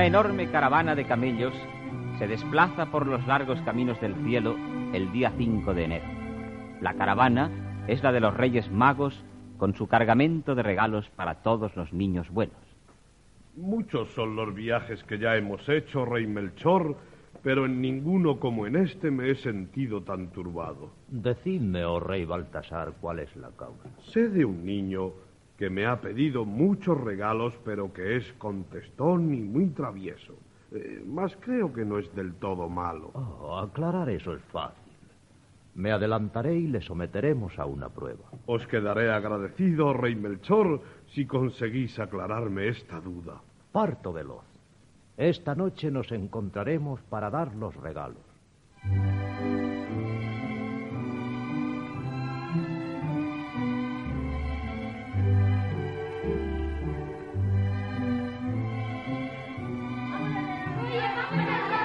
Una enorme caravana de camellos se desplaza por los largos caminos del cielo el día 5 de enero. La caravana es la de los Reyes Magos con su cargamento de regalos para todos los niños buenos. Muchos son los viajes que ya hemos hecho, Rey Melchor, pero en ninguno como en este me he sentido tan turbado. Decidme, oh rey Baltasar, cuál es la causa. Sé de un niño que me ha pedido muchos regalos, pero que es contestón y muy travieso. Eh, mas creo que no es del todo malo. Oh, aclarar eso es fácil. Me adelantaré y le someteremos a una prueba. Os quedaré agradecido, rey Melchor, si conseguís aclararme esta duda. Parto veloz. Esta noche nos encontraremos para dar los regalos. Yeah.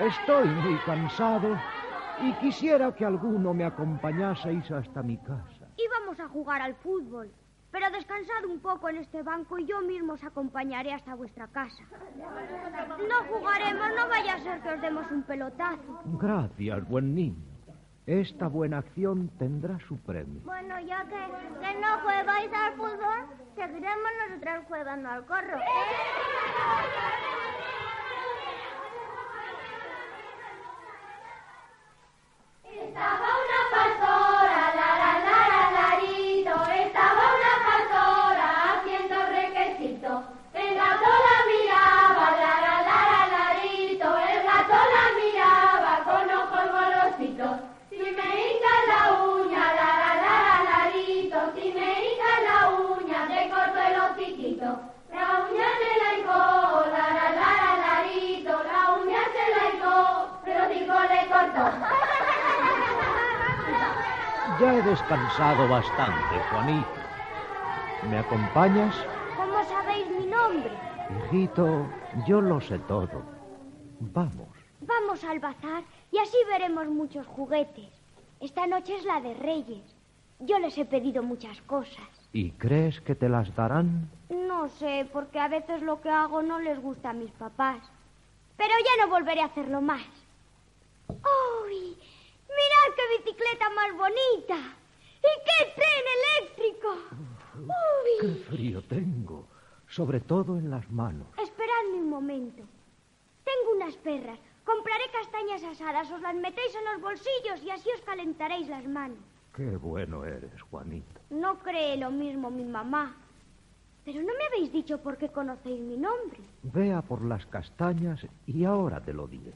Estoy muy cansado y quisiera que alguno me acompañaseis hasta mi casa. Íbamos a jugar al fútbol, pero descansad un poco en este banco y yo mismo os acompañaré hasta vuestra casa. No jugaremos, no vaya a ser que os demos un pelotazo. Gracias, buen niño. Esta buena acción tendrá su premio. Bueno, ya que, que no juegáis al fútbol, seguiremos nosotros jugando al corro. Ya he descansado bastante, Juanito. ¿Me acompañas? ¿Cómo sabéis mi nombre? Hijito, yo lo sé todo. Vamos. Vamos al bazar y así veremos muchos juguetes. Esta noche es la de Reyes. Yo les he pedido muchas cosas. ¿Y crees que te las darán? No sé, porque a veces lo que hago no les gusta a mis papás. Pero ya no volveré a hacerlo más. ¡Uy! Bicicleta más bonita. ¿Y qué tren eléctrico? Uy. Qué frío tengo, sobre todo en las manos. Esperadme un momento. Tengo unas perras. Compraré castañas asadas, os las metéis en los bolsillos y así os calentaréis las manos. Qué bueno eres, Juanito. No cree lo mismo mi mamá. Pero no me habéis dicho por qué conocéis mi nombre. Vea por las castañas y ahora te lo diré.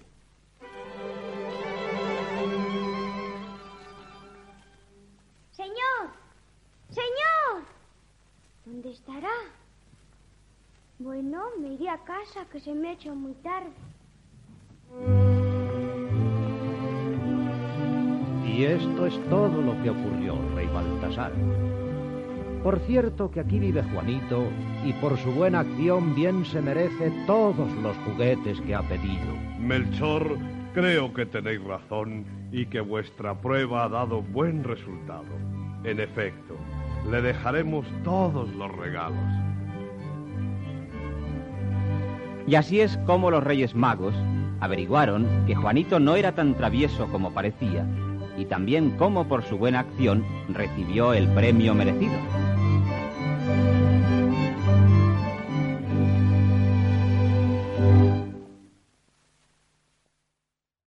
Bueno, me iré a casa que se me ha hecho muy tarde. Y esto es todo lo que ocurrió, rey Baltasar. Por cierto que aquí vive Juanito y por su buena acción bien se merece todos los juguetes que ha pedido. Melchor, creo que tenéis razón y que vuestra prueba ha dado buen resultado. En efecto, le dejaremos todos los regalos. Y así es como los Reyes Magos averiguaron que Juanito no era tan travieso como parecía y también cómo por su buena acción recibió el premio merecido.